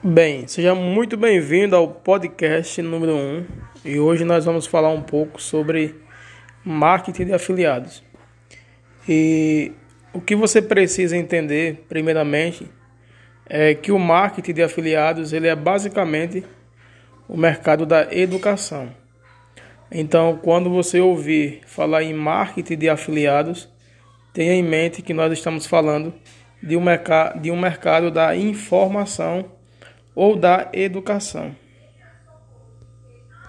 Bem, seja muito bem-vindo ao podcast número 1 e hoje nós vamos falar um pouco sobre marketing de afiliados. E o que você precisa entender, primeiramente, é que o marketing de afiliados ele é basicamente o mercado da educação. Então, quando você ouvir falar em marketing de afiliados, tenha em mente que nós estamos falando de um, mercado, de um mercado da informação ou da educação.